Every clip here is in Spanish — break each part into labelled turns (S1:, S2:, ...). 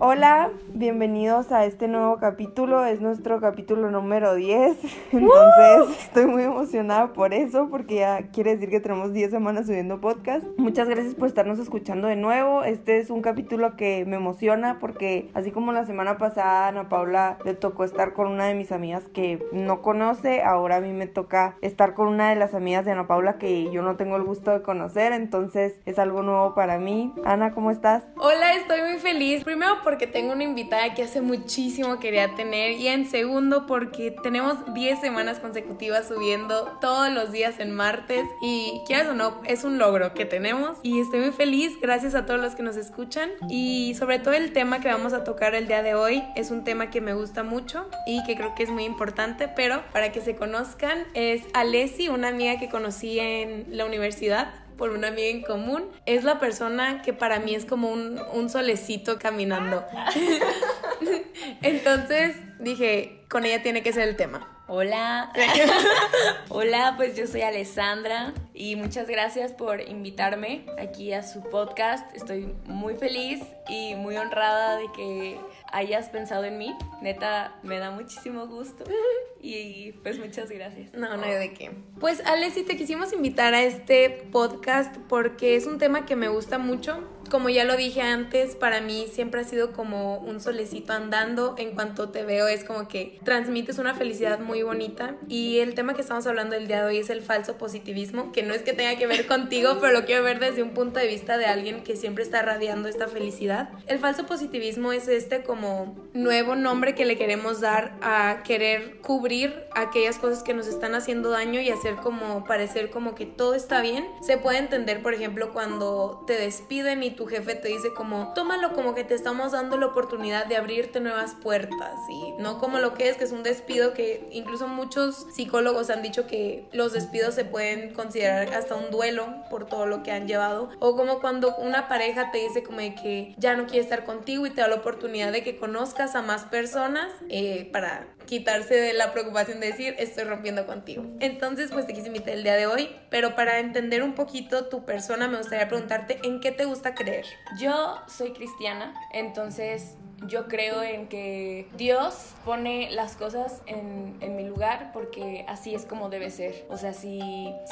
S1: Hola, bienvenidos a este nuevo capítulo, es nuestro capítulo número 10, entonces estoy muy emocionada por eso, porque ya quiere decir que tenemos 10 semanas subiendo podcast. Muchas gracias por estarnos escuchando de nuevo, este es un capítulo que me emociona porque así como la semana pasada a Ana Paula le tocó estar con una de mis amigas que no conoce, ahora a mí me toca estar con una de las amigas de Ana Paula que yo no tengo el gusto de conocer, entonces es algo nuevo para mí. Ana, ¿cómo estás?
S2: Hola, estoy muy feliz. Primero porque tengo una invitada que hace muchísimo quería tener y en segundo porque tenemos 10 semanas consecutivas subiendo todos los días en martes y quieras o no, es un logro que tenemos y estoy muy feliz. Gracias a todos los que nos escuchan y sobre todo el tema que vamos a tocar el día de hoy es un tema que me gusta mucho y que creo que es muy importante, pero para que se conozcan es Alessi, una amiga que conocí en la universidad por una amiga en común. Es la persona que para mí es como un, un solecito caminando. Entonces dije, con ella tiene que ser el tema.
S3: Hola. Hola, pues yo soy Alessandra y muchas gracias por invitarme aquí a su podcast. Estoy muy feliz y muy honrada de que hayas pensado en mí. Neta, me da muchísimo gusto. Y pues muchas gracias.
S2: No, no hay de qué. Pues Alessi, te quisimos invitar a este podcast porque es un tema que me gusta mucho. Como ya lo dije antes, para mí siempre ha sido como un solecito andando. En cuanto te veo es como que transmites una felicidad muy bonita. Y el tema que estamos hablando el día de hoy es el falso positivismo, que no es que tenga que ver contigo, pero lo quiero ver desde un punto de vista de alguien que siempre está radiando esta felicidad. El falso positivismo es este como nuevo nombre que le queremos dar a querer cubrir aquellas cosas que nos están haciendo daño y hacer como parecer como que todo está bien. Se puede entender, por ejemplo, cuando te despiden y tu jefe te dice como, tómalo como que te estamos dando la oportunidad de abrirte nuevas puertas y no como lo que es, que es un despido que incluso muchos psicólogos han dicho que los despidos se pueden considerar hasta un duelo por todo lo que han llevado. O como cuando una pareja te dice como de que ya no quiere estar contigo y te da la oportunidad de que conozcas a más personas eh, para quitarse de la preocupación de decir estoy rompiendo contigo. Entonces pues te quise invitar el día de hoy, pero para entender un poquito tu persona me gustaría preguntarte en qué te gusta creer.
S3: Yo soy cristiana, entonces yo creo en que Dios pone las cosas en, en, mi lugar porque así es como debe ser. O sea, si,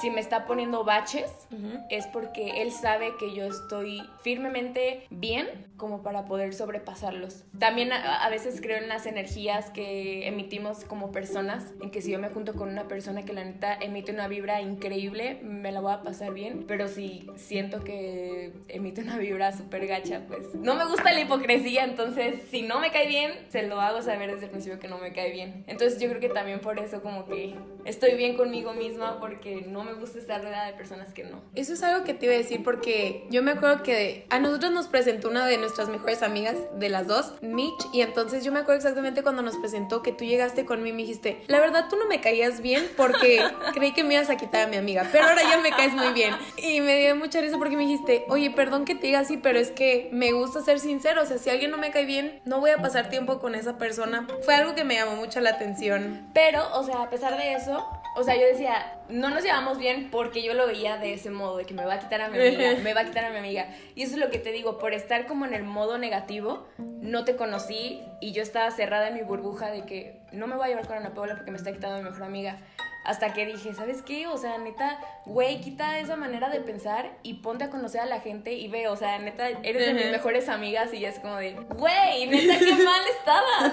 S3: si me está poniendo baches, uh -huh. es porque Él sabe que yo estoy firmemente bien como para poder sobrepasarlos. También a, a, veces creo en las energías que emitimos como personas, en que si yo me junto con una persona que la neta emite una vibra increíble, me la voy a pasar bien, pero si siento que emite una vibra súper gacha, pues no me gusta la hipocresía, entonces si no me cae bien, se lo hago saber desde el principio que no me cae bien. Entonces yo creo que también por eso como que estoy bien conmigo misma porque no me gusta estar rodeada de personas que no.
S2: Eso es algo que te iba a decir porque yo me acuerdo que a nosotros nos presentó una de nuestras mejores amigas de las dos, Mitch, y entonces yo me acuerdo exactamente cuando nos presentó que tú llegaste conmigo y me dijiste, la verdad tú no me caías bien porque creí que me ibas a quitar a mi amiga, pero ahora ya me caes muy bien. Y me dio mucha risa porque me dijiste, oye, perdón que te diga así, pero es que me gusta ser sincero, o sea, si alguien no me cae bien, no voy a pasar tiempo con esa persona. Fue algo que me llamó mucho la atención.
S3: Pero, o sea, a pesar de eso, o sea, yo decía, no nos llevamos bien porque yo lo veía de ese modo, de que me va a quitar a mi amiga, me va a quitar a mi amiga. Y eso es lo que te digo, por estar como en el modo negativo, no te conocí y yo estaba cerrada en mi burbuja de que no me voy a llevar con Ana Paula porque me está quitando a mi mejor amiga. Hasta que dije, ¿sabes qué? O sea, neta, güey, quita esa manera de pensar y ponte a conocer a la gente y ve, o sea, neta, eres de mis mejores amigas y es como de, güey, neta, qué mal estaba.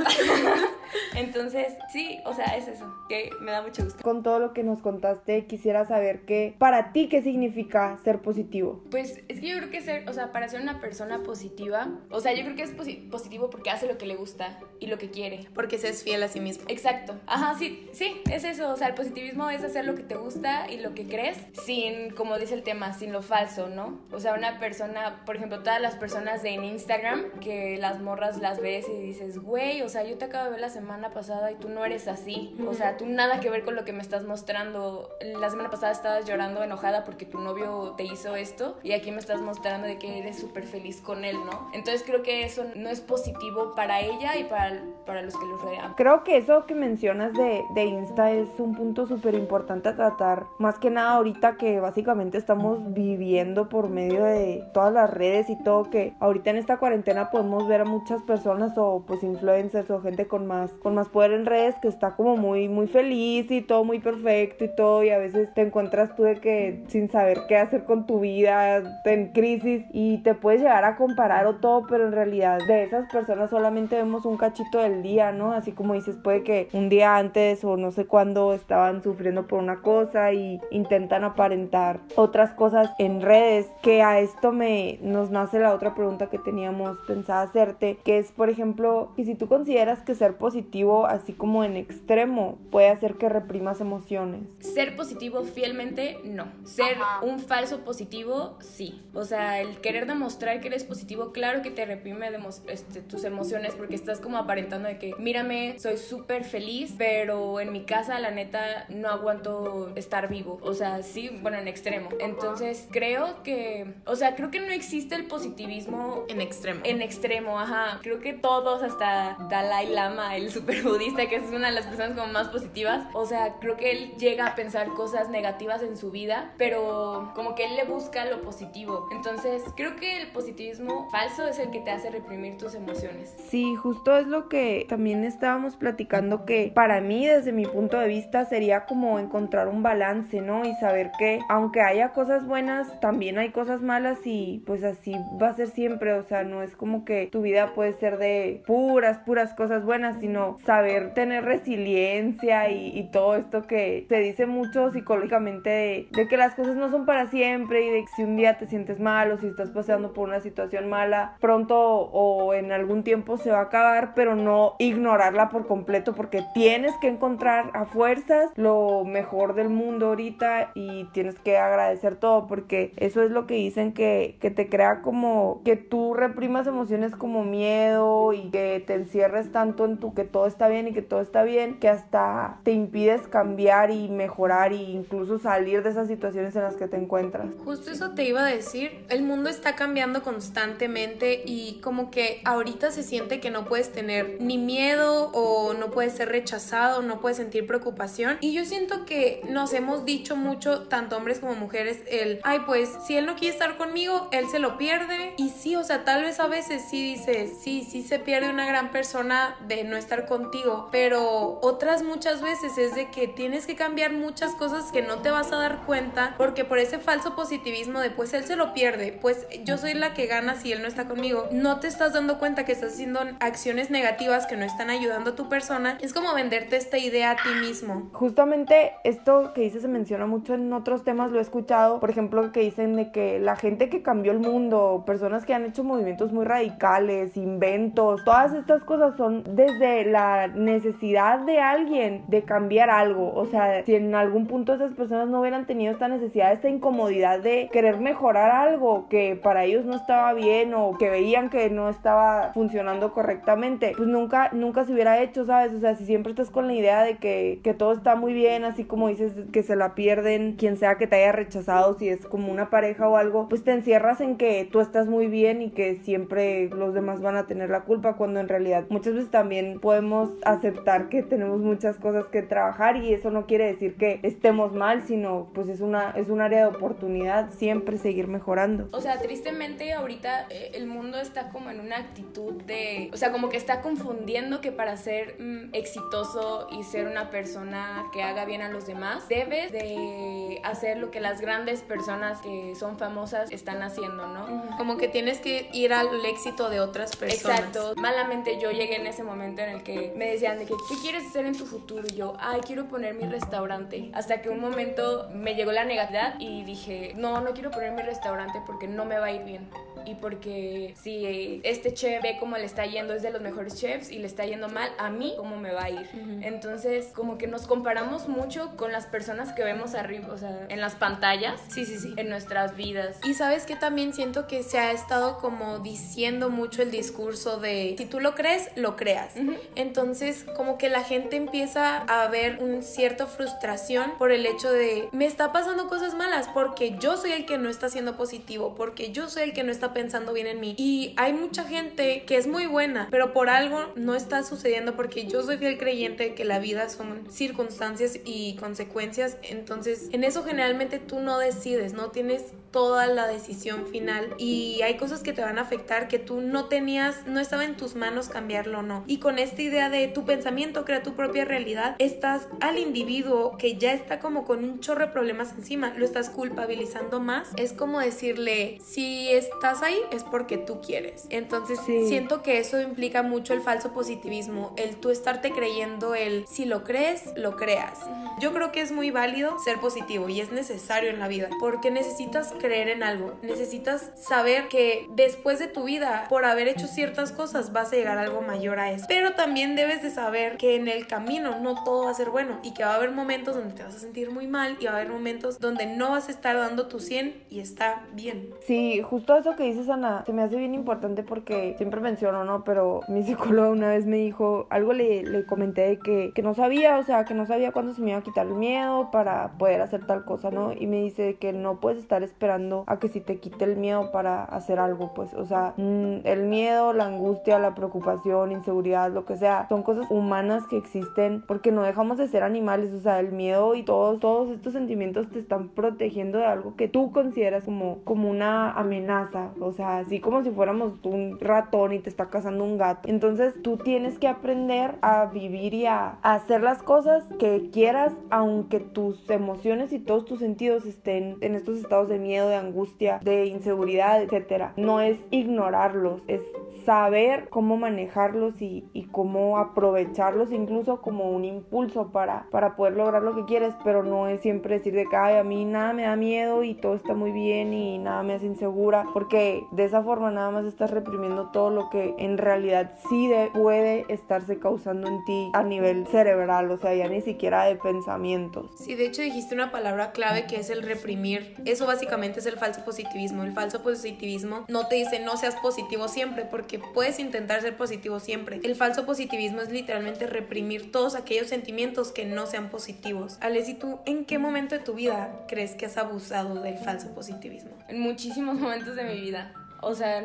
S3: Entonces, sí, o sea, es eso, que me da mucho gusto.
S1: Con todo lo que nos contaste, quisiera saber qué, para ti, ¿qué significa ser positivo?
S3: Pues es que yo creo que ser, o sea, para ser una persona positiva, o sea, yo creo que es posi positivo porque hace lo que le gusta y lo que quiere.
S2: Porque se es fiel a sí mismo.
S3: Exacto. Ajá, sí, sí, es eso, o sea, el positivismo es hacer lo que te gusta y lo que crees sin, como dice el tema, sin lo falso, ¿no? O sea, una persona, por ejemplo, todas las personas de Instagram, que las morras las ves y dices, güey, o sea, yo te acabo de ver la semana semana pasada y tú no eres así. O sea, tú nada que ver con lo que me estás mostrando. La semana pasada estabas llorando enojada porque tu novio te hizo esto y aquí me estás mostrando de que eres súper feliz con él, ¿no? Entonces creo que eso no es positivo para ella y para, para los que los rodean.
S1: Creo que eso que mencionas de, de Insta es un punto súper importante a tratar. Más que nada ahorita que básicamente estamos viviendo por medio de todas las redes y todo, que ahorita en esta cuarentena podemos ver a muchas personas o pues influencers o gente con más, con más poder en redes que está como muy, muy feliz y todo muy perfecto y todo y a veces te encuentras tú de que sin saber qué hacer con tu vida, en crisis y te puedes llegar a comparar o todo, pero en realidad de esas personas solamente vemos un cachito del día, ¿no? Así como dices, puede que un día antes o no sé cuándo estaban sufriendo por una cosa y intentan aparentar otras cosas en redes, que a esto me nos nace la otra pregunta que teníamos pensada hacerte, que es por ejemplo, que si tú consideras que ser positivo así como en extremo puede hacer que reprimas emociones.
S3: Ser positivo fielmente, no. Ser un falso positivo, sí. O sea, el querer demostrar que eres positivo, claro que te reprime este, tus emociones porque estás como aparentando de que, mírame, soy súper feliz, pero en mi casa, la neta, no aguanto estar vivo. O sea, sí, bueno, en extremo. Entonces, creo que, o sea, creo que no existe el positivismo
S2: en extremo.
S3: En extremo, ajá. Creo que todos, hasta Dalai Lama, el super budista, que es una de las personas como más positivas, o sea, creo que él llega a pensar cosas negativas en su vida, pero como que él le busca lo positivo. Entonces, creo que el positivismo falso es el que te hace reprimir tus emociones.
S1: Sí, justo es lo que también estábamos platicando que para mí, desde mi punto de vista, sería como encontrar un balance, ¿no? Y saber que aunque haya cosas buenas, también hay cosas malas y pues así va a ser siempre, o sea, no es como que tu vida puede ser de puras, puras cosas buenas, sino saber tener resiliencia y, todo esto que se dice mucho psicológicamente de, de que las cosas no son para siempre y de que si un día te sientes mal o si estás pasando por una situación mala, pronto o en algún tiempo se va a acabar, pero no ignorarla por completo porque tienes que encontrar a fuerzas lo mejor del mundo ahorita y tienes que agradecer todo porque eso es lo que dicen que, que te crea como que tú reprimas emociones como miedo y que te encierres tanto en tu que todo está bien y que todo está bien que hasta te impides cambiar y mejorar e incluso salir de esas situaciones en las que te encuentras.
S2: Justo eso te iba a decir, el mundo está cambiando constantemente y como que ahorita se siente que no puedes tener ni miedo o no puedes ser rechazado, no puedes sentir preocupación. Y yo siento que nos hemos dicho mucho, tanto hombres como mujeres, el, ay, pues si él no quiere estar conmigo, él se lo pierde. Y sí, o sea, tal vez a veces sí dices, sí, sí se pierde una gran persona de no estar contigo, pero otras muchas veces es de que tienes que cambiar muchas cosas que no te vas a dar cuenta porque por ese falso positivismo de pues él se lo pierde, pues yo soy la que gana si él no está conmigo, no te estás dando cuenta que estás haciendo acciones negativas que no están ayudando a tu persona, es como venderte esta idea a ti mismo.
S1: Justamente esto que dice se menciona mucho en otros temas, lo he escuchado, por ejemplo, que dicen de que la gente que cambió el mundo, personas que han hecho movimientos muy radicales, inventos, todas estas cosas son desde la necesidad de alguien de cambiar algo, o sea, si en algún punto esas personas no hubieran tenido esta necesidad, esta incomodidad de querer mejorar algo que para ellos no estaba bien o que veían que no estaba funcionando correctamente, pues nunca, nunca se hubiera hecho, ¿sabes? O sea, si siempre estás con la idea de que, que todo está muy bien, así como dices que se la pierden, quien sea que te haya rechazado, si es como una pareja o algo, pues te encierras en que tú estás muy bien y que siempre los demás van a tener la culpa, cuando en realidad muchas veces también podemos aceptar que tenemos muchas cosas que trabajar y eso no quiere decir que estemos mal, sino pues es una es un área de oportunidad siempre seguir mejorando.
S3: O sea, tristemente ahorita eh, el mundo está como en una actitud de, o sea, como que está confundiendo que para ser mm, exitoso y ser una persona que haga bien a los demás, debes de hacer lo que las grandes personas que son famosas están haciendo, ¿no?
S2: Como que tienes que ir al éxito de otras personas.
S3: Exacto. Malamente yo llegué en ese momento en el que me decían de que, ¿qué quieres hacer en tu futuro? Y yo, ay, quiero poner mi restaurante. Hasta que un momento me llegó la negatividad y dije, no, no quiero poner mi restaurante porque no me va a ir bien. Y porque si este chef ve cómo le está yendo, es de los mejores chefs y le está yendo mal, a mí, ¿cómo me va a ir? Entonces, como que nos comparamos mucho con las personas que vemos arriba, o sea, en las pantallas.
S2: Sí, sí, sí.
S3: En nuestras vidas.
S2: Y sabes que también siento que se ha estado como diciendo mucho el discurso de si tú lo crees, lo creas. Entonces, como que la gente empieza a ver un cierto frustración por el hecho de me está pasando cosas malas porque yo soy el que no está siendo positivo, porque yo soy el que no está pensando bien en mí. Y hay mucha gente que es muy buena, pero por algo no está sucediendo porque yo soy fiel creyente de que la vida son circunstancias y consecuencias. Entonces, en eso generalmente tú no decides, no tienes toda la decisión final y hay cosas que te van a afectar que tú no tenías, no estaba en tus manos cambiarlo o no. Y con esta idea de tu pensamiento crea tu propia realidad, estás al individuo que ya está como con un chorro de problemas encima, lo estás culpabilizando más. Es como decirle, si estás ahí es porque tú quieres. Entonces siento que eso implica mucho el falso positivismo, el tú estarte creyendo el si lo crees, lo creas. Yo creo que es muy válido ser positivo y es necesario en la vida porque necesitas creer en algo, necesitas saber que después de tu vida, por haber hecho ciertas cosas, vas a llegar a algo mayor a eso. Pero también debes de saber que en el camino no todo va a ser bueno y que va a haber momentos donde te vas a sentir muy mal y va a haber momentos donde no vas a estar dando tu 100 y está bien.
S1: Sí, justo eso que dices Ana, se me hace bien importante porque siempre menciono, ¿no? Pero mi psicóloga una vez me dijo, algo le, le comenté de que, que no sabía, o sea, que no sabía cuándo se me iba a quitar el miedo para poder hacer tal cosa, ¿no? Y me dice que no puedes estar esperando a que si te quite el miedo para hacer algo, pues, o sea, mm, el miedo, la angustia, la preocupación, inseguridad, lo que sea, son cosas humanas que existen porque no dejamos de ser animales, o sea, el miedo y todos, todos estos sentimientos te están protegiendo de algo que tú consideras como, como una amenaza, o sea, así como si fuéramos un ratón y te está cazando un gato. Entonces tú tienes que aprender a vivir y a, hacer las cosas que quieras, aunque tus emociones y todos tus sentidos estén en estos estados de miedo de angustia, de inseguridad, etcétera. No es ignorarlos, es saber cómo manejarlos y, cómo aprovecharlos incluso como un impulso para, para poder lograr lo que quieres, pero no es siempre decir de que a mí nada me da miedo y todo está muy bien y nada me hace insegura, porque de esa forma nada más estás reprimiendo todo lo que en realidad sí puede estarse causando en ti a nivel cerebral, o sea, ya ni siquiera de pensamientos.
S2: Sí, de hecho dijiste una palabra clave que es el reprimir. Eso básicamente es el falso positivismo. El falso positivismo no te dice no seas positivo siempre, porque puedes intentar ser positivo siempre. El falso positivismo es literalmente reprimir todos aquellos sentimientos que no sean positivos. Alex, ¿y tú en qué momento de tu vida crees que has abusado del falso positivismo?
S3: En muchísimos momentos de mi vida. O sea,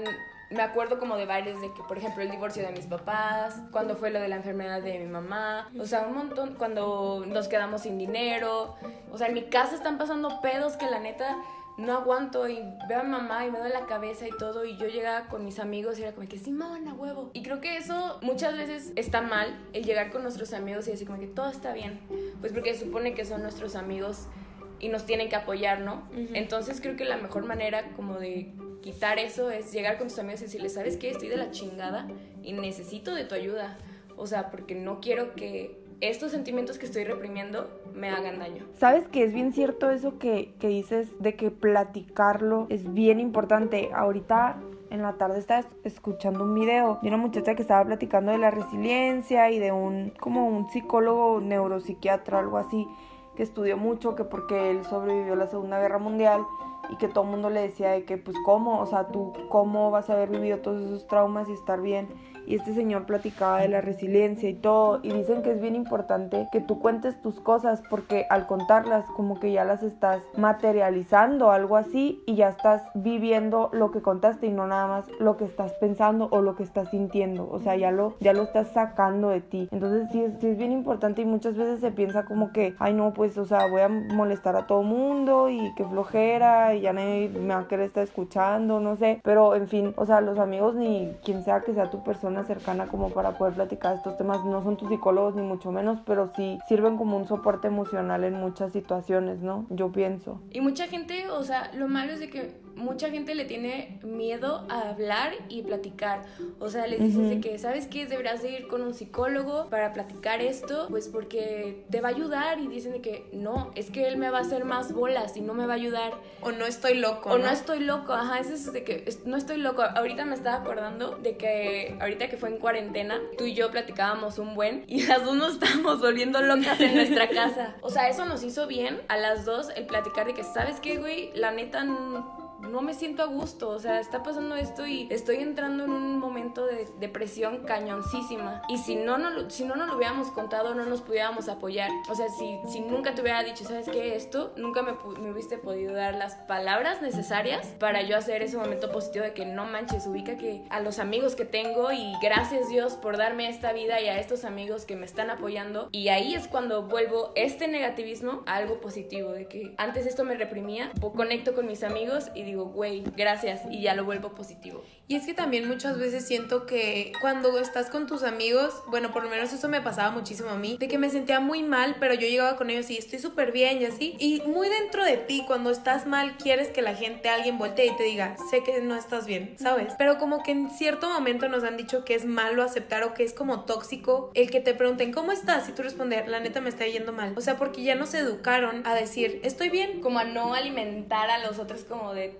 S3: me acuerdo como de varios de que, por ejemplo, el divorcio de mis papás, cuando fue lo de la enfermedad de mi mamá, o sea, un montón, cuando nos quedamos sin dinero, o sea, en mi casa están pasando pedos que la neta no aguanto y veo a mamá y me doy la cabeza y todo. Y yo llegaba con mis amigos y era como que sí, mamá, huevo. Y creo que eso muchas veces está mal, el llegar con nuestros amigos y decir como que todo está bien, pues porque se supone que son nuestros amigos y nos tienen que apoyar, ¿no? Entonces creo que la mejor manera como de quitar eso es llegar con tus amigos y decirles, ¿sabes qué? Estoy de la chingada y necesito de tu ayuda. O sea, porque no quiero que estos sentimientos que estoy reprimiendo me hagan daño.
S1: Sabes que es bien cierto eso que, que dices de que platicarlo es bien importante. Ahorita en la tarde estaba escuchando un video de una muchacha que estaba platicando de la resiliencia y de un como un psicólogo neuropsiquiatra algo así que estudió mucho que porque él sobrevivió a la Segunda Guerra Mundial y que todo el mundo le decía de que pues cómo, o sea, tú cómo vas a haber vivido todos esos traumas y estar bien y este señor platicaba de la resiliencia y todo y dicen que es bien importante que tú cuentes tus cosas porque al contarlas como que ya las estás materializando algo así y ya estás viviendo lo que contaste y no nada más lo que estás pensando o lo que estás sintiendo o sea ya lo ya lo estás sacando de ti. Entonces sí es, sí es bien importante y muchas veces se piensa como que ay no pues o sea voy a molestar a todo mundo y que flojera y ya nadie me va a querer estar escuchando no sé pero en fin o sea los amigos ni quien sea que sea tu persona cercana como para poder platicar estos temas. No son tus psicólogos ni mucho menos, pero sí sirven como un soporte emocional en muchas situaciones, ¿no? Yo pienso.
S3: Y mucha gente, o sea, lo malo es de que mucha gente le tiene miedo a hablar y platicar. O sea, les dices de que, ¿sabes qué? Deberás de ir con un psicólogo para platicar esto, pues porque te va a ayudar y dicen de que no, es que él me va a hacer más bolas y no me va a ayudar.
S2: O no estoy loco.
S3: O no, estoy loco, ajá, eso es de que no estoy loco. Ahorita me estaba acordando de que ahorita que fue en cuarentena, tú y yo platicábamos un buen y las dos nos estábamos volviendo locas en nuestra casa. O sea, eso nos hizo bien a las dos el platicar de que, ¿sabes qué, güey? La neta no me siento a gusto, o sea, está pasando esto y estoy entrando en un momento de depresión cañoncísima. Y si no, no, si no nos lo hubiéramos contado, no nos pudiéramos apoyar. O sea, si, si nunca te hubiera dicho, ¿sabes qué? Esto, nunca me, me hubiese podido dar las palabras necesarias para yo hacer ese momento positivo de que no manches, ubica que a los amigos que tengo y gracias Dios por darme esta vida y a estos amigos que me están apoyando. Y ahí es cuando vuelvo este negativismo a algo positivo, de que antes esto me reprimía, conecto con mis amigos y digo, güey, gracias, y ya lo vuelvo positivo.
S2: Y es que también muchas veces siento que cuando estás con tus amigos, bueno, por lo menos eso me pasaba muchísimo a mí, de que me sentía muy mal, pero yo llegaba con ellos y estoy súper bien y así. Y muy dentro de ti, cuando estás mal, quieres que la gente, alguien voltee y te diga, sé que no estás bien, ¿sabes? Pero como que en cierto momento nos han dicho que es malo aceptar o que es como tóxico el que te pregunten, ¿cómo estás? Y tú responder, la neta me está yendo mal. O sea, porque ya nos educaron a decir, estoy bien.
S3: Como a no alimentar a los otros como de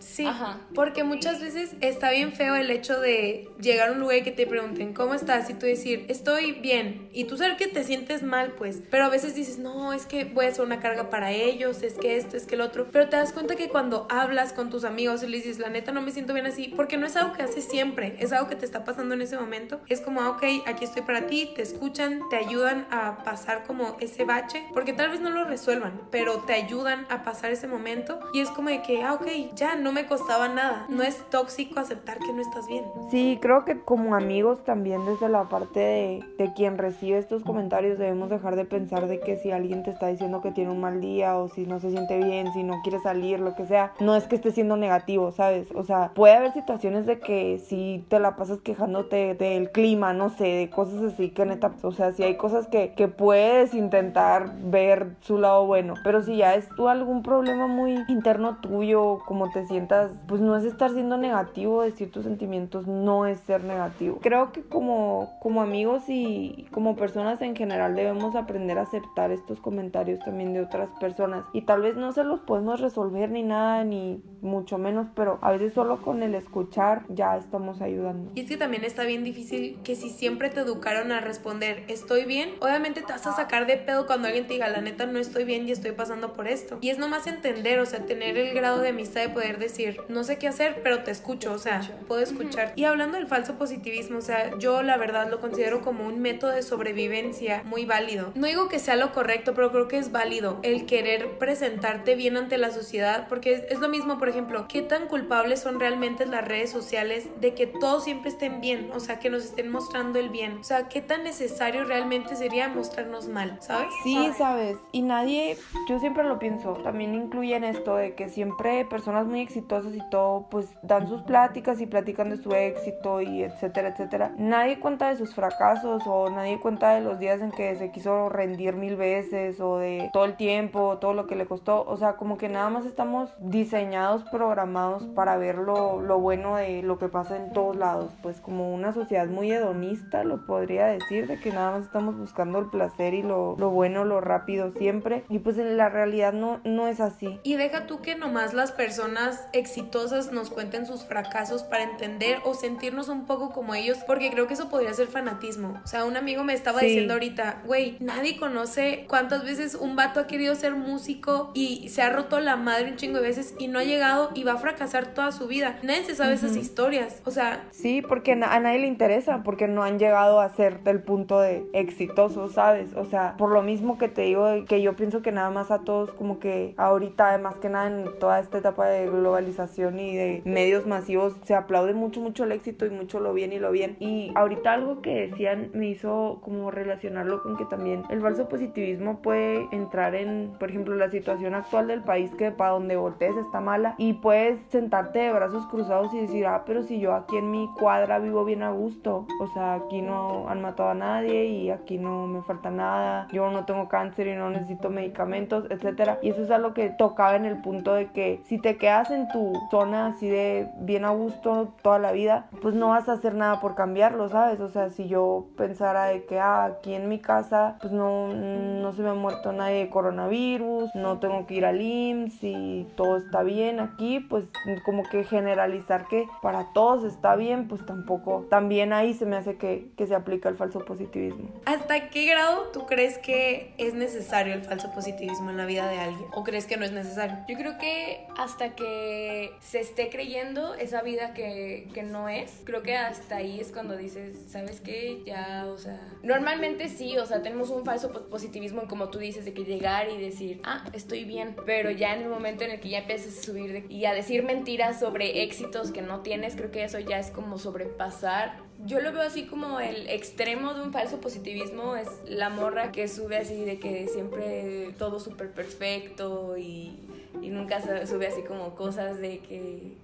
S2: Sí, porque muchas veces está bien feo el hecho de llegar a un lugar y que te pregunten, ¿cómo estás? Y tú decir, estoy bien. Y tú sabes que te sientes mal, pues. Pero a veces dices, no, es que voy a ser una carga para ellos, es que esto, es que el otro. Pero te das cuenta que cuando hablas con tus amigos y les dices, la neta no me siento bien así, porque no es algo que haces siempre, es algo que te está pasando en ese momento. Es como, ah, ok, aquí estoy para ti, te escuchan, te ayudan a pasar como ese bache, porque tal vez no lo resuelvan, pero te ayudan a pasar ese momento. Y es como de que, ah, ok, ya no me costaba nada. No es tóxico aceptar que no estás bien.
S1: Sí, creo que como amigos también desde la parte de, de quien recibe estos comentarios debemos dejar de pensar de que si alguien te está diciendo que tiene un mal día o si no se siente bien, si no quiere salir, lo que sea, no es que esté siendo negativo, ¿sabes? O sea, puede haber situaciones de que si te la pasas quejándote del clima, no sé, de cosas así que neta, o sea, si hay cosas que, que puedes intentar ver su lado bueno, pero si ya es tú algún problema muy interno tuyo, como te sientas, pues no es estar siendo negativo, decir tus sentimientos no es ser negativo. Creo que como, como amigos y como personas en general debemos aprender a aceptar estos comentarios también de otras personas y tal vez no se los podemos resolver ni nada, ni mucho menos, pero a veces solo con el escuchar ya estamos ayudando.
S2: Y es que también está bien difícil que si siempre te educaron a responder estoy bien, obviamente te vas a sacar de pedo cuando alguien te diga la neta no estoy bien y estoy pasando por esto. Y es nomás entender, o sea, tener el grado de amistad de poder decir, no sé qué hacer, pero te escucho, o sea, puedo escuchar. Y hablando del falso positivismo, o sea, yo la verdad lo considero como un método de sobrevivencia muy válido. No digo que sea lo correcto, pero creo que es válido el querer presentarte bien ante la sociedad, porque es, lo mismo, por ejemplo, qué tan culpables son realmente las redes sociales de que todos siempre estén bien, o sea, que nos estén mostrando el bien. O sea, qué tan necesario realmente sería mostrarnos mal, ¿sabes?
S1: Sí, sabes. Y nadie, yo siempre lo pienso, también incluye en esto de que siempre personas muy exitosas y todo, pues dan sus pláticas y platican de su éxito y etcétera, etcétera. Nadie cuenta de sus fracasos o nadie cuenta de los días en que se quiso rendir mil veces o de todo el tiempo, todo lo que le costó. O sea, como que nada más estamos diseñados, programados para ver lo, lo bueno de lo que pasa en todos lados. Pues como una sociedad muy hedonista, lo podría decir, de que nada más estamos buscando el placer y lo, lo bueno, lo rápido siempre. Y pues en la realidad no, no es así.
S2: Y deja tú que nomás las personas exitosas nos cuenten sus fracasos para entender o sentirnos un poco como ellos, porque creo que eso podría ser fanatismo. O sea, un amigo me estaba diciendo ahorita, güey, nadie conoce cuántas veces un vato ha querido ser músico y se ha roto la madre un chingo de veces y no ha llegado y va a fracasar toda su vida. Nadie se sabe esas historias. O sea,
S1: sí, porque a nadie le interesa, porque no han llegado a ser del punto de exitoso, ¿sabes? O sea, por lo mismo que te digo, que yo pienso que nada más a todos como que ahorita, además que nada en toda esta etapa de globalización y de medios masivos, se aplaude mucho, mucho el éxito y mucho lo bien y lo bien. Y ahorita algo que decían me hizo como relacionarlo con que también el falso positivismo puede entrar en, por ejemplo, la situación actual del país que para donde voltees está mala y puedes sentarte de brazos cruzados y decir, ah, pero si yo aquí en mi cuadra vivo bien a gusto, o sea, aquí no han matado a nadie y aquí no me falta nada, yo no tengo cáncer y no necesito medicamentos, etcétera. Y eso es algo que tocaba en el punto de que si te quedas en tu zona así de bien a gusto toda la vida, pues no vas a hacer nada por cambiarlo, ¿sabes? O sea, si yo pensara de que ah, aquí en mi casa pues no, no se me ha muerto nadie de coronavirus, no tengo que ir al IMSS y todo está bien aquí, pues como que generalizar que para todos está bien, pues tampoco, también ahí se me hace que, que se aplica el falso positivismo.
S2: ¿Hasta qué grado tú crees que es necesario el falso positivismo en la vida de alguien? ¿O crees que no es necesario?
S3: Yo creo que hasta que se esté creyendo esa vida que, que no es, creo que hasta ahí es cuando dices, ¿sabes qué? Ya, o sea, normalmente sí, o sea, tenemos un falso positivismo, como tú dices, de que llegar y decir, ah, estoy bien, pero ya en el momento en el que ya empiezas a subir y a decir mentiras sobre éxitos que no tienes, creo que eso ya es como sobrepasar yo lo veo así como el extremo de un falso positivismo es la morra que sube así de que siempre todo súper perfecto y, y, nunca sube así como cosas de que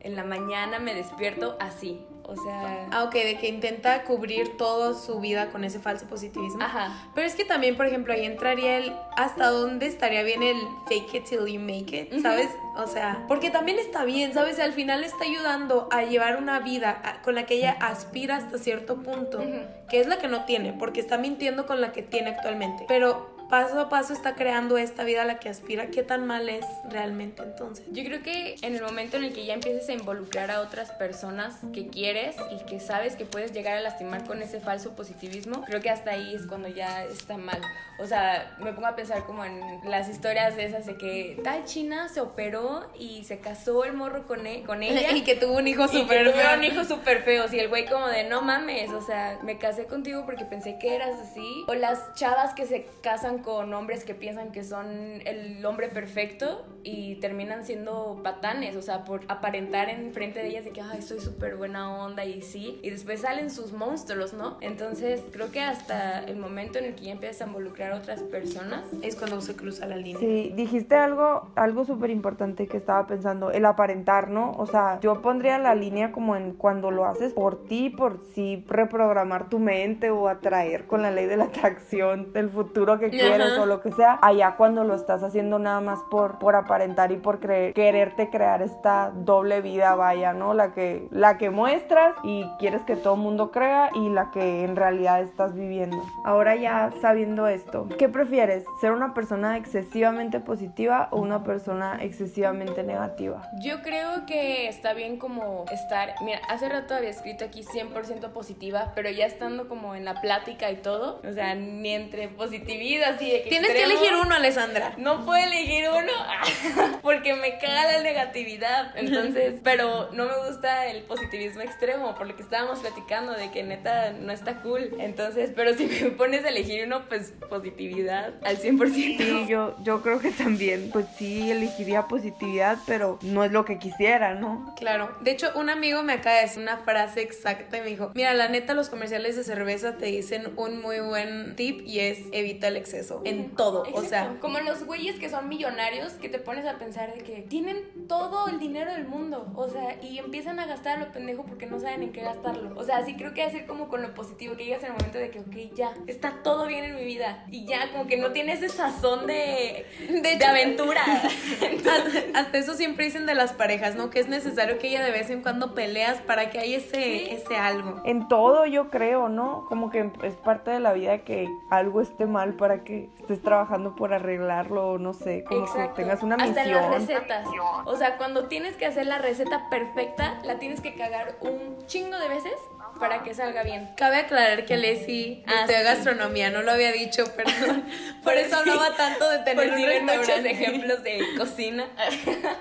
S3: en la mañana me despierto así. O sea.
S2: Ah, ok, de que intenta cubrir toda su vida con ese falso positivismo. Ajá. Pero es que también, por ejemplo, ahí entraría el hasta dónde estaría bien el fake it till you make it, ¿sabes? O sea, porque también está bien, ¿sabes? Al final está ayudando a llevar una vida con la que ella aspira hasta cierto punto, que es la que no tiene, porque está mintiendo con la que tiene actualmente. Pero paso a paso está creando esta vida a la que aspira, ¿qué tan mal es realmente entonces?
S3: Yo creo que en el momento en el que ya empieces a involucrar a otras personas que quieres y que sabes que puedes llegar a lastimar con ese falso positivismo, creo que hasta ahí es cuando ya está mal. O sea, me pongo a pensar como en las historias de esas de que tal china se operó y se casó el morro con, e, con ella.
S2: y que tuvo un hijo súper
S3: feo. un hijo súper feo. Y el güey como de, no mames, o sea, me casé contigo porque pensé que eras así. O las chavas que se casan con hombres que piensan que son el hombre perfecto y terminan siendo patanes, o sea, por aparentar en frente de ellas de que, ay, soy súper buena onda y sí, y después salen sus monstruos, ¿no? Entonces, creo que hasta el momento en el que ya empiezas a involucrar a otras personas
S2: es cuando se cruza la línea.
S1: Sí, dijiste algo, algo súper importante que estaba pensando, el aparentar, ¿no? O sea, yo pondría la línea como en cuando lo haces por ti, por sí reprogramar tu mente o atraer con la ley de la atracción del futuro que quieres o lo que sea, allá cuando lo estás haciendo nada más por, por aparentar y por quererte crear esta doble vida, vaya, ¿no? La que, la que muestras y quieres que todo el mundo crea y la que en realidad estás viviendo. Ahora ya sabiendo esto, ¿qué prefieres? ¿Ser una persona excesivamente positiva o una persona excesivamente negativa?
S3: Yo creo que está bien como estar, mira, hace rato había escrito aquí 100% positiva, pero ya estando como en la plática y todo, o sea, ni entre positividad
S2: Tienes que elegir uno, Alessandra.
S3: No puedo elegir uno porque me caga la negatividad. Entonces, pero no me gusta el positivismo extremo, por lo que estábamos platicando de que neta no está cool. Entonces, pero si me pones a elegir uno, pues positividad al 100%.
S1: Sí, yo, yo creo que también, pues sí, elegiría positividad, pero no es lo que quisiera, ¿no?
S2: Claro. De hecho, un amigo me acaba de decir una frase exacta y me dijo, mira, la neta, los comerciales de cerveza te dicen un muy buen tip y es evita el exceso en todo, o sea.
S3: Como los güeyes que son millonarios que te pones a pensar de que tienen todo el dinero del mundo, o sea, y empiezan a gastar lo pendejo porque no saben en qué gastarlo. O sea, sí creo que hacer como con lo positivo, que llegas en el momento de que, ok, ya, está todo bien en mi vida, y ya, como que no tienes ese sazón de, de, aventura.
S2: hasta, eso siempre dicen de las parejas, ¿no? Que es necesario que ella de vez en cuando peleas para que haya ese, ese algo.
S1: En todo yo creo, ¿no? Como que es parte de la vida que algo esté mal para que estés trabajando por arreglarlo, no sé, como que tengas una misión.
S3: Hasta en las recetas. O sea, cuando tienes que hacer la receta perfecta, la tienes que cagar un chingo de veces para que salga bien.
S2: Cabe aclarar que Leslie ah, estudió gastronomía, no lo había dicho, perdón. Por, eso hablaba tanto de tener
S3: muchos ejemplos de cocina.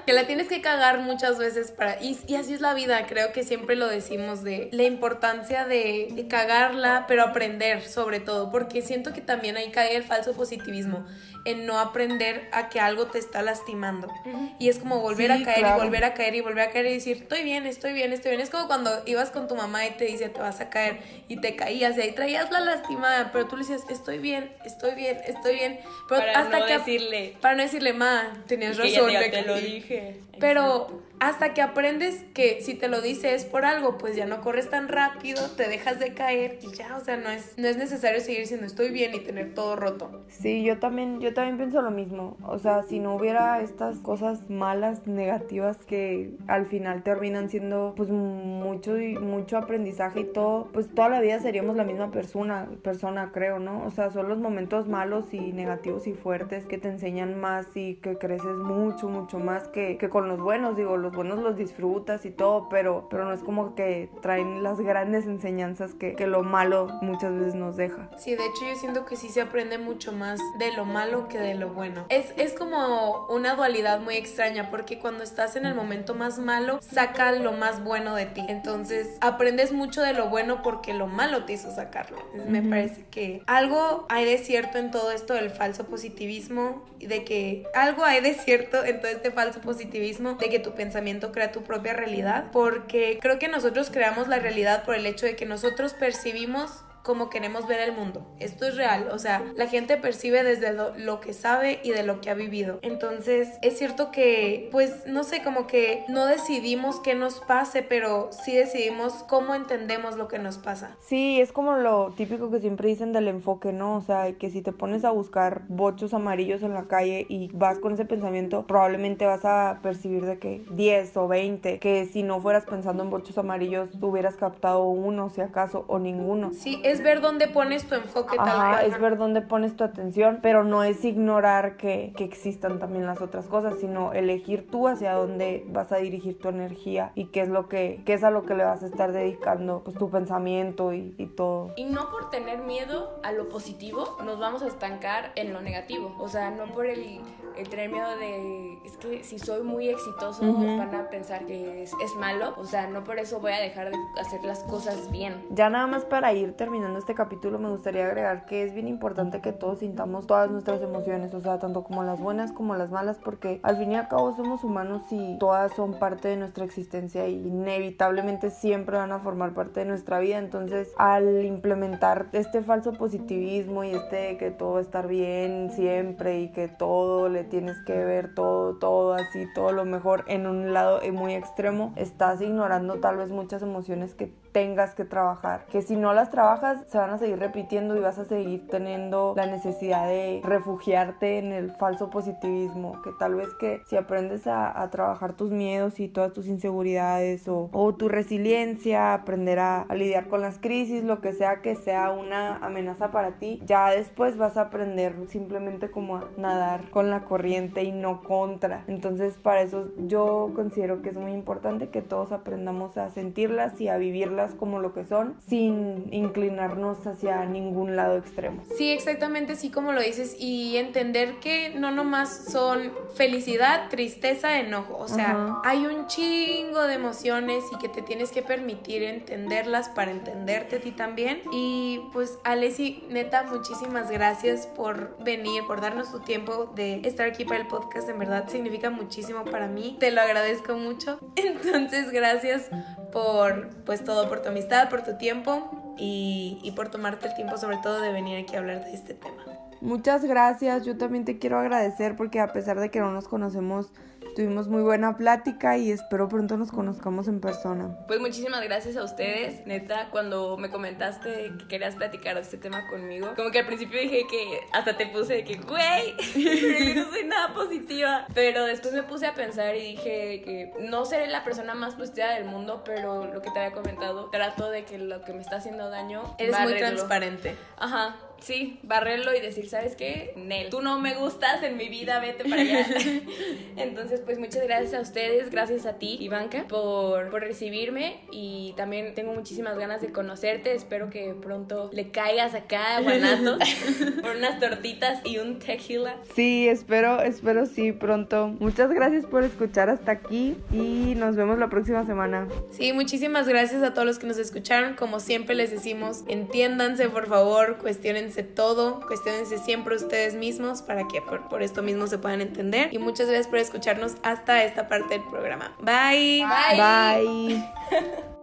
S2: que la tienes que cagar muchas veces para... Y, y, así es la vida, creo que siempre lo decimos de la importancia de, de cagarla, pero aprender sobre todo, porque siento que también ahí cae el falso positivismo en no aprender a que algo te está lastimando. Y es como volver a caer y volver a caer y volver a caer y decir, estoy bien, estoy bien, estoy bien. Es como cuando ibas con tu mamá y te dice, te vas a caer y te caías y ahí traías la lastimada, pero tú le decías, estoy bien, estoy bien, estoy bien.
S3: Pero para hasta no decirle.
S2: Para no decirle, ma, tenías razón.
S3: te lo dije.
S2: Pero hasta que aprendes que si te lo dice es por algo, pues ya no corres tan rápido, te dejas de caer y ya, o sea, no es, no es necesario seguir diciendo estoy bien y tener todo roto.
S1: Sí, yo también, yo también pienso lo mismo. O sea, si no hubiera estas cosas malas, negativas que al final terminan siendo pues mucho mucho aprendizaje y todo, pues toda la vida seríamos la misma persona, persona creo, ¿no? O sea, son los momentos malos y negativos y fuertes que te enseñan más y que creces mucho, mucho más que, que con los buenos. Digo, los buenos los disfrutas y todo, pero, pero no es como que traen las grandes enseñanzas que, que lo malo muchas veces nos deja.
S2: Sí, de hecho yo siento que sí se aprende mucho más de lo malo que de lo bueno. Es, es como una dualidad muy extraña porque cuando estás en el momento más malo, saca lo más bueno de ti. Entonces aprendes mucho de lo bueno porque lo malo te hizo sacarlo. Me parece que algo hay de cierto en todo esto del falso positivismo, de que algo hay de cierto en todo este falso positivismo, de que tu pensamiento crea tu propia realidad, porque creo que nosotros creamos la realidad por el hecho de que nosotros percibimos como queremos ver el mundo. Esto es real, o sea, la gente percibe desde lo, que sabe y de lo que ha vivido. Entonces, es cierto que, pues, no sé, como que no decidimos qué nos pase, pero sí decidimos cómo entendemos lo que nos pasa.
S1: Sí, es como lo típico que siempre dicen del enfoque, ¿no? O sea, que si te pones a buscar bochos amarillos en la calle y vas con ese pensamiento, probablemente vas a percibir de que 10 o 20, que si no fueras pensando en bochos amarillos, hubieras captado uno, si acaso, o ninguno.
S2: Sí, es es ver dónde pones tu enfoque tal
S1: Ajá, es ver dónde pones tu atención, pero no es ignorar que, que, existan también las otras cosas, sino elegir tú hacia dónde vas a dirigir tu energía y qué es lo que, qué es a lo que le vas a estar dedicando pues tu pensamiento y, y todo.
S3: Y no por tener miedo a lo positivo nos vamos a estancar en lo negativo, o sea, no por el el tener miedo de, es que si soy muy exitoso van a pensar que es, es, malo, o sea, no por eso voy a dejar de hacer las cosas bien.
S1: Ya nada más para ir terminando este capítulo me gustaría agregar que es bien importante que todos sintamos todas nuestras emociones, o sea, tanto como las buenas como las malas, porque al fin y al cabo somos humanos y todas son parte de nuestra existencia y inevitablemente siempre van a formar parte de nuestra vida, entonces al implementar este falso positivismo y este que todo va a estar bien siempre y que todo le tienes que ver todo, todo así, todo lo mejor en un lado muy extremo, estás ignorando tal vez muchas emociones que tengas que trabajar, que si no las trabajas se van a seguir repitiendo y vas a seguir teniendo la necesidad de refugiarte en el falso positivismo, que tal vez que si aprendes a, a trabajar tus miedos y todas tus inseguridades o, o tu resiliencia, aprender a, a, lidiar con las crisis, lo que sea que sea una amenaza para ti, ya después vas a aprender simplemente como a nadar con la corriente y no contra. Entonces para eso yo considero que es muy importante que todos aprendamos a sentirlas y a vivirlas como lo que son sin inclinarnos hacia ningún lado extremo.
S2: Sí, exactamente así como lo dices y entender que no nomás son felicidad, tristeza, enojo, o sea, hay un chingo de emociones y que te tienes que permitir entenderlas para entenderte a ti también. Y pues Alessi, neta, muchísimas gracias por venir, por darnos tu tiempo de estar aquí para el podcast, en verdad significa muchísimo para mí, te lo agradezco mucho, entonces gracias por pues todo, por tu amistad, por tu tiempo y por tomarte el tiempo sobre todo de venir aquí a hablar de este tema.
S1: Muchas gracias, yo también te quiero agradecer porque a pesar de que no nos conocemos Tuvimos muy buena plática y espero pronto nos conozcamos en persona.
S3: Pues muchísimas gracias a ustedes, neta, cuando me comentaste que querías platicar de este tema conmigo, como que al principio dije que hasta te puse de que, güey, no soy nada positiva, pero después me puse a pensar y dije que no seré la persona más positiva del mundo, pero lo que te había comentado, trato de que lo que me está haciendo daño...
S2: Eres muy transparente.
S3: Ajá, sí, barrerlo y decir, ¿sabes qué? Nel, tú no me gustas en mi vida, vete para allá. Entonces, pues muchas gracias a ustedes, gracias a ti, Ivanka, por, por recibirme y también tengo muchísimas ganas de conocerte. Espero que pronto le caigas acá a Guanato por unas tortitas y un tequila.
S1: Sí, espero, espero sí, pronto. Muchas gracias por escuchar hasta aquí y nos vemos la próxima semana.
S2: Sí, muchísimas gracias a todos los que nos escucharon. Como siempre les decimos, entiéndanse, por favor, cuestionense todo, cuestionense siempre ustedes mismos para que por, por esto mismo se puedan entender. Y muchas gracias por escucharnos hasta esta parte del programa. Bye.
S1: Bye. Bye.